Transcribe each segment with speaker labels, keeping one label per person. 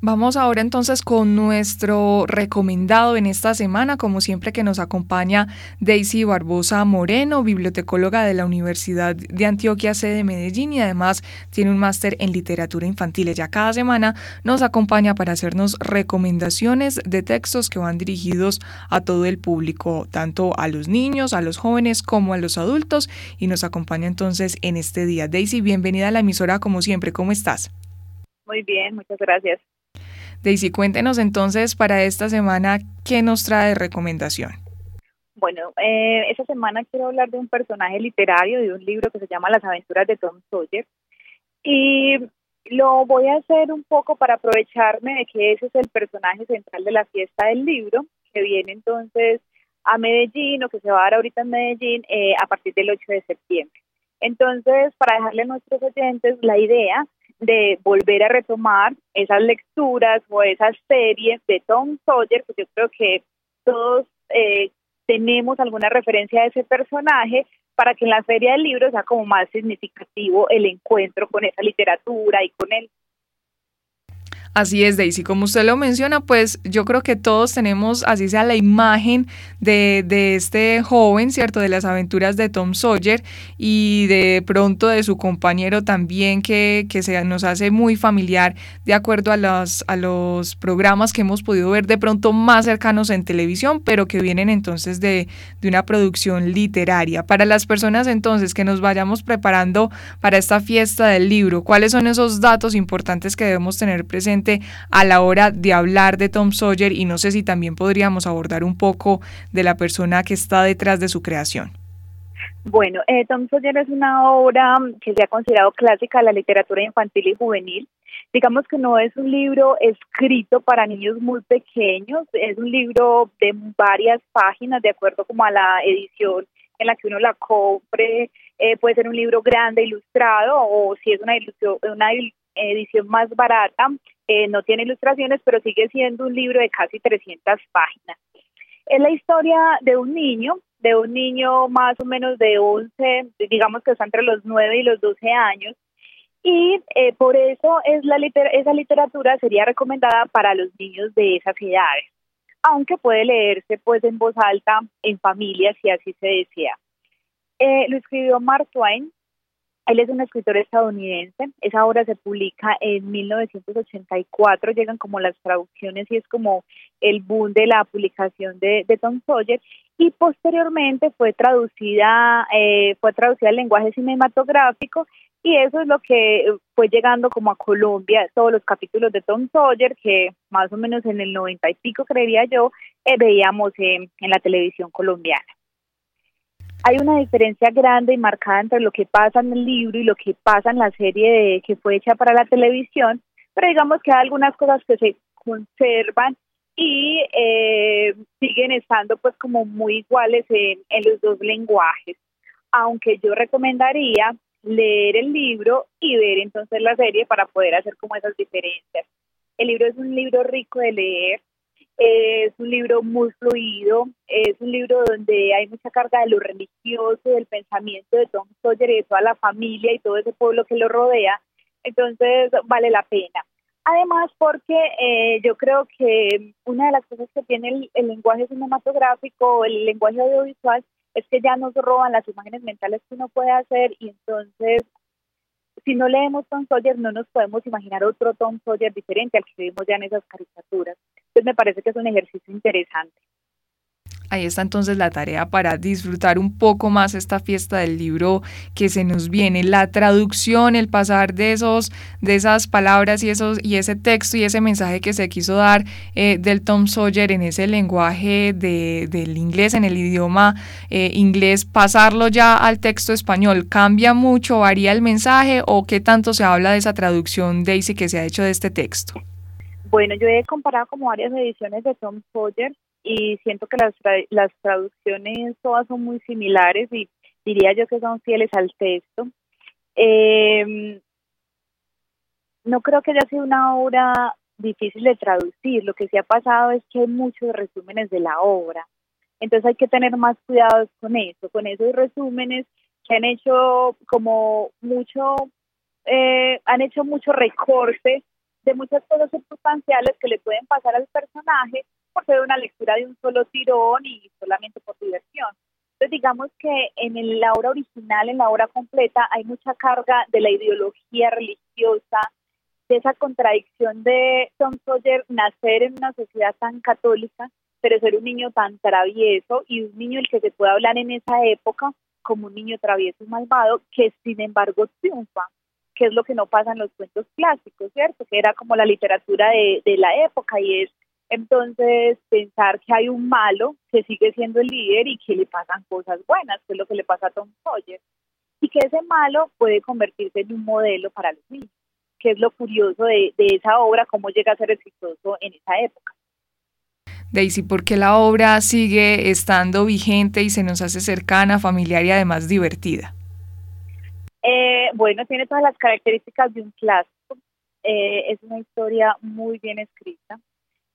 Speaker 1: Vamos ahora entonces con nuestro recomendado en esta semana, como siempre que nos acompaña Daisy Barbosa Moreno, bibliotecóloga de la Universidad de Antioquia, sede de Medellín y además tiene un máster en literatura infantil. Ya cada semana nos acompaña para hacernos recomendaciones de textos que van dirigidos a todo el público, tanto a los niños, a los jóvenes como a los adultos y nos acompaña entonces en este día. Daisy, bienvenida a la emisora como siempre, ¿cómo estás?
Speaker 2: Muy bien, muchas gracias.
Speaker 1: Daisy, cuéntenos entonces para esta semana qué nos trae recomendación.
Speaker 2: Bueno, eh, esta semana quiero hablar de un personaje literario, de un libro que se llama Las aventuras de Tom Sawyer. Y lo voy a hacer un poco para aprovecharme de que ese es el personaje central de la fiesta del libro, que viene entonces a Medellín o que se va a dar ahorita en Medellín eh, a partir del 8 de septiembre. Entonces, para dejarle a nuestros oyentes la idea, de volver a retomar esas lecturas o esas series de Tom Sawyer, pues yo creo que todos eh, tenemos alguna referencia a ese personaje para que en la feria del libro sea como más significativo el encuentro con esa literatura y con él.
Speaker 1: Así es, Daisy. Como usted lo menciona, pues yo creo que todos tenemos, así sea la imagen de, este joven, ¿cierto? De las aventuras de Tom Sawyer y de pronto de su compañero también que, que se nos hace muy familiar de acuerdo a los, a los programas que hemos podido ver de pronto más cercanos en televisión, pero que vienen entonces de, de una producción literaria. Para las personas entonces que nos vayamos preparando para esta fiesta del libro, ¿cuáles son esos datos importantes que debemos tener presentes? A la hora de hablar de Tom Sawyer y no sé si también podríamos abordar un poco de la persona que está detrás de su creación.
Speaker 2: Bueno, eh, Tom Sawyer es una obra que se ha considerado clásica de la literatura infantil y juvenil. Digamos que no es un libro escrito para niños muy pequeños, es un libro de varias páginas, de acuerdo como a la edición en la que uno la compre. Eh, puede ser un libro grande, ilustrado, o si es una, una edición más barata, eh, no tiene ilustraciones, pero sigue siendo un libro de casi 300 páginas. Es la historia de un niño, de un niño más o menos de 11, digamos que está entre los 9 y los 12 años, y eh, por eso es la esa literatura sería recomendada para los niños de esas edades, aunque puede leerse pues en voz alta en familia si así se desea. Eh, lo escribió Mark Twain, él es un escritor estadounidense, esa obra se publica en 1984, llegan como las traducciones y es como el boom de la publicación de, Tom Sawyer y posteriormente fue traducida, eh, fue traducida al lenguaje cinematográfico y eso es lo que fue llegando como a Colombia, todos los capítulos de Tom Sawyer que más o menos en el noventa y pico creería yo eh, veíamos en la televisión colombiana hay una diferencia grande y marcada entre lo que pasa en el libro y lo que pasa en la serie que fue hecha para la televisión, pero digamos que hay algunas cosas que se conservan y eh, siguen estando pues como muy iguales en, en los dos lenguajes, aunque yo recomendaría leer el libro y ver entonces la serie para poder hacer como esas diferencias. El libro es un libro rico de leer, es un libro muy fluido, es un libro donde hay mucha carga de lo religioso, del pensamiento de Tom Sawyer y de toda la familia y todo ese pueblo que lo rodea. Entonces vale la pena. Además, porque eh, yo creo que una de las cosas que tiene el, el lenguaje cinematográfico, el lenguaje audiovisual, es que ya nos roban las imágenes mentales que uno puede hacer y entonces si no leemos Tom Sawyer, no nos podemos imaginar otro Tom Sawyer diferente al que vimos ya en esas caricaturas. Entonces me parece que es un ejercicio interesante.
Speaker 1: Ahí está entonces la tarea para disfrutar un poco más esta fiesta del libro que se nos viene, la traducción, el pasar de esos, de esas palabras y esos y ese texto y ese mensaje que se quiso dar eh, del Tom Sawyer en ese lenguaje de, del inglés, en el idioma eh, inglés, pasarlo ya al texto español, cambia mucho, varía el mensaje o qué tanto se habla de esa traducción Daisy que se ha hecho de este texto.
Speaker 2: Bueno, yo he comparado como varias ediciones de Tom Sawyer y siento que las, las traducciones todas son muy similares y diría yo que son fieles al texto. Eh, no creo que haya sido una obra difícil de traducir, lo que sí ha pasado es que hay muchos resúmenes de la obra, entonces hay que tener más cuidado con eso, con esos resúmenes que han hecho como mucho, eh, han hecho mucho recorte de muchas cosas circunstanciales que le pueden pasar al personaje por ser una lectura de un solo tirón y solamente por diversión. Entonces digamos que en la obra original, en la obra completa, hay mucha carga de la ideología religiosa, de esa contradicción de Tom Sawyer nacer en una sociedad tan católica, pero ser un niño tan travieso y un niño el que se puede hablar en esa época como un niño travieso y malvado, que sin embargo triunfa, que es lo que no pasa en los cuentos clásicos, ¿cierto? Que era como la literatura de, de la época y es entonces, pensar que hay un malo que sigue siendo el líder y que le pasan cosas buenas, que es lo que le pasa a Tom Sawyer, y que ese malo puede convertirse en un modelo para los niños, que es lo curioso de, esa obra, cómo llega a ser exitoso en esa época.
Speaker 1: Daisy, ¿por qué la obra sigue estando vigente y se nos hace cercana, familiar y además divertida?
Speaker 2: Eh, bueno, tiene todas las características de un clásico. Eh, es una historia muy bien escrita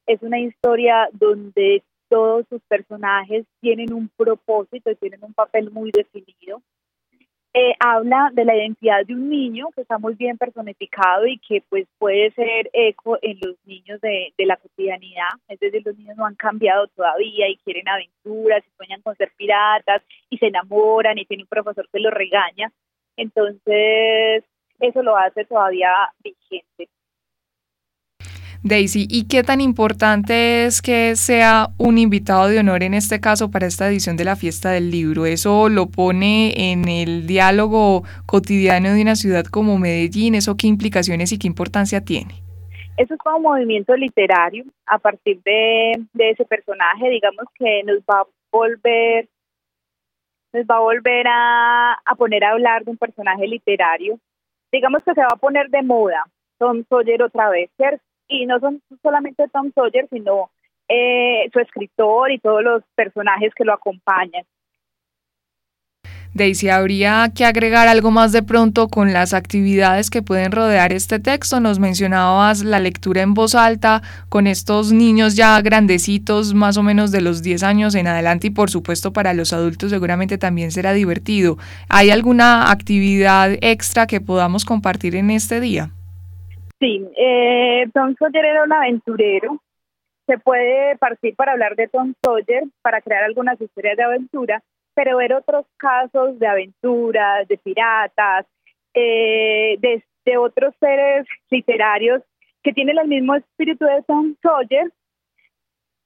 Speaker 2: es una historia donde todos sus personajes tienen un propósito y tienen un papel muy definido. Eh, habla de la identidad de un niño que está muy bien personificado y que pues puede ser eco en los niños de, de la cotidianidad, es decir, los niños no han cambiado todavía y quieren aventuras y sueñan con ser piratas y se enamoran y tiene un profesor que los regaña, entonces eso lo hace todavía vigente.
Speaker 1: Daisy, ¿y qué tan importante es que sea un invitado de honor en este caso para esta edición de la fiesta del libro? ¿Eso lo pone en el diálogo cotidiano de una ciudad como Medellín? ¿Eso qué implicaciones y qué importancia tiene?
Speaker 2: Eso es como un movimiento literario a partir de, ese personaje, digamos que nos va a volver nos va a volver a, a poner a hablar de un personaje literario. Digamos que se va a poner de moda Tom Sawyer otra vez, ¿cierto? Y no son solamente Tom Sawyer, sino eh, su escritor y todos los personajes que lo acompañan.
Speaker 1: Daisy, ¿habría que agregar algo más de pronto con las actividades que pueden rodear este texto? Nos mencionabas la lectura en voz alta con estos niños ya grandecitos, más o menos de los 10 años en adelante y por supuesto para los adultos seguramente también será divertido. ¿Hay alguna actividad extra que podamos compartir en este día?
Speaker 2: Sí, eh, Tom Sawyer era un aventurero. Se puede partir para hablar de Tom Sawyer, para crear algunas historias de aventura, pero ver otros casos de aventuras, de piratas, eh, de, otros seres literarios que tienen el mismo espíritu de Tom Sawyer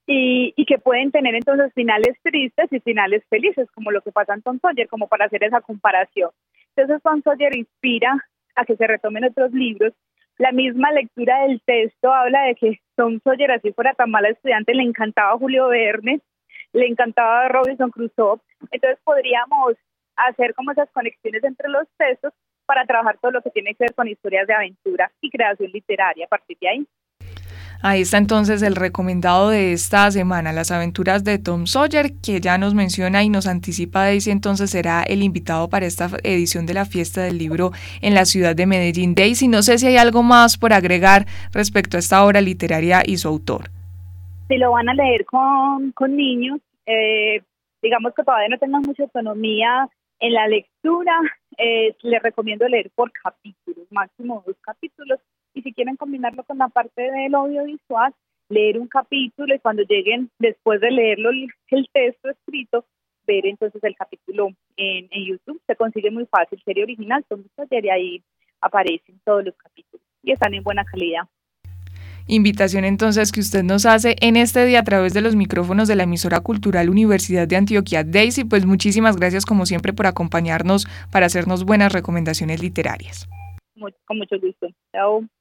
Speaker 2: y, y, que pueden tener entonces finales tristes y finales felices, como lo que pasa en Tom Sawyer, como para hacer esa comparación. Entonces Tom Sawyer inspira a que se retomen otros libros la misma lectura del texto habla de que Tom Sawyer, así fuera tan mala estudiante, le encantaba Julio Verne, le encantaba Robinson Crusoe. Entonces podríamos hacer como esas conexiones entre los textos para trabajar todo lo que tiene que ver con historias de aventura y creación literaria a partir de ahí.
Speaker 1: Ahí está entonces el recomendado de esta semana, Las aventuras de Tom Sawyer, que ya nos menciona y nos anticipa Daisy, entonces será el invitado para esta edición de la fiesta del libro en la ciudad de Medellín. Daisy, no sé si hay algo más por agregar respecto a esta obra literaria y su autor.
Speaker 2: Si lo van a leer con, con niños, eh, digamos que todavía no tengan mucha autonomía en la lectura, eh, les recomiendo leer por capítulos, máximo dos capítulos, si quieren combinarlo con la parte del audiovisual, leer un capítulo y cuando lleguen después de leerlo el, texto escrito, ver entonces el capítulo en, YouTube. Se consigue muy fácil, serie original, son y ahí aparecen todos los capítulos y están en buena calidad.
Speaker 1: Invitación entonces que usted nos hace en este día a través de los micrófonos de la emisora cultural Universidad de Antioquia. Daisy, pues muchísimas gracias como siempre por acompañarnos para hacernos buenas recomendaciones literarias.
Speaker 2: con mucho gusto. Chao.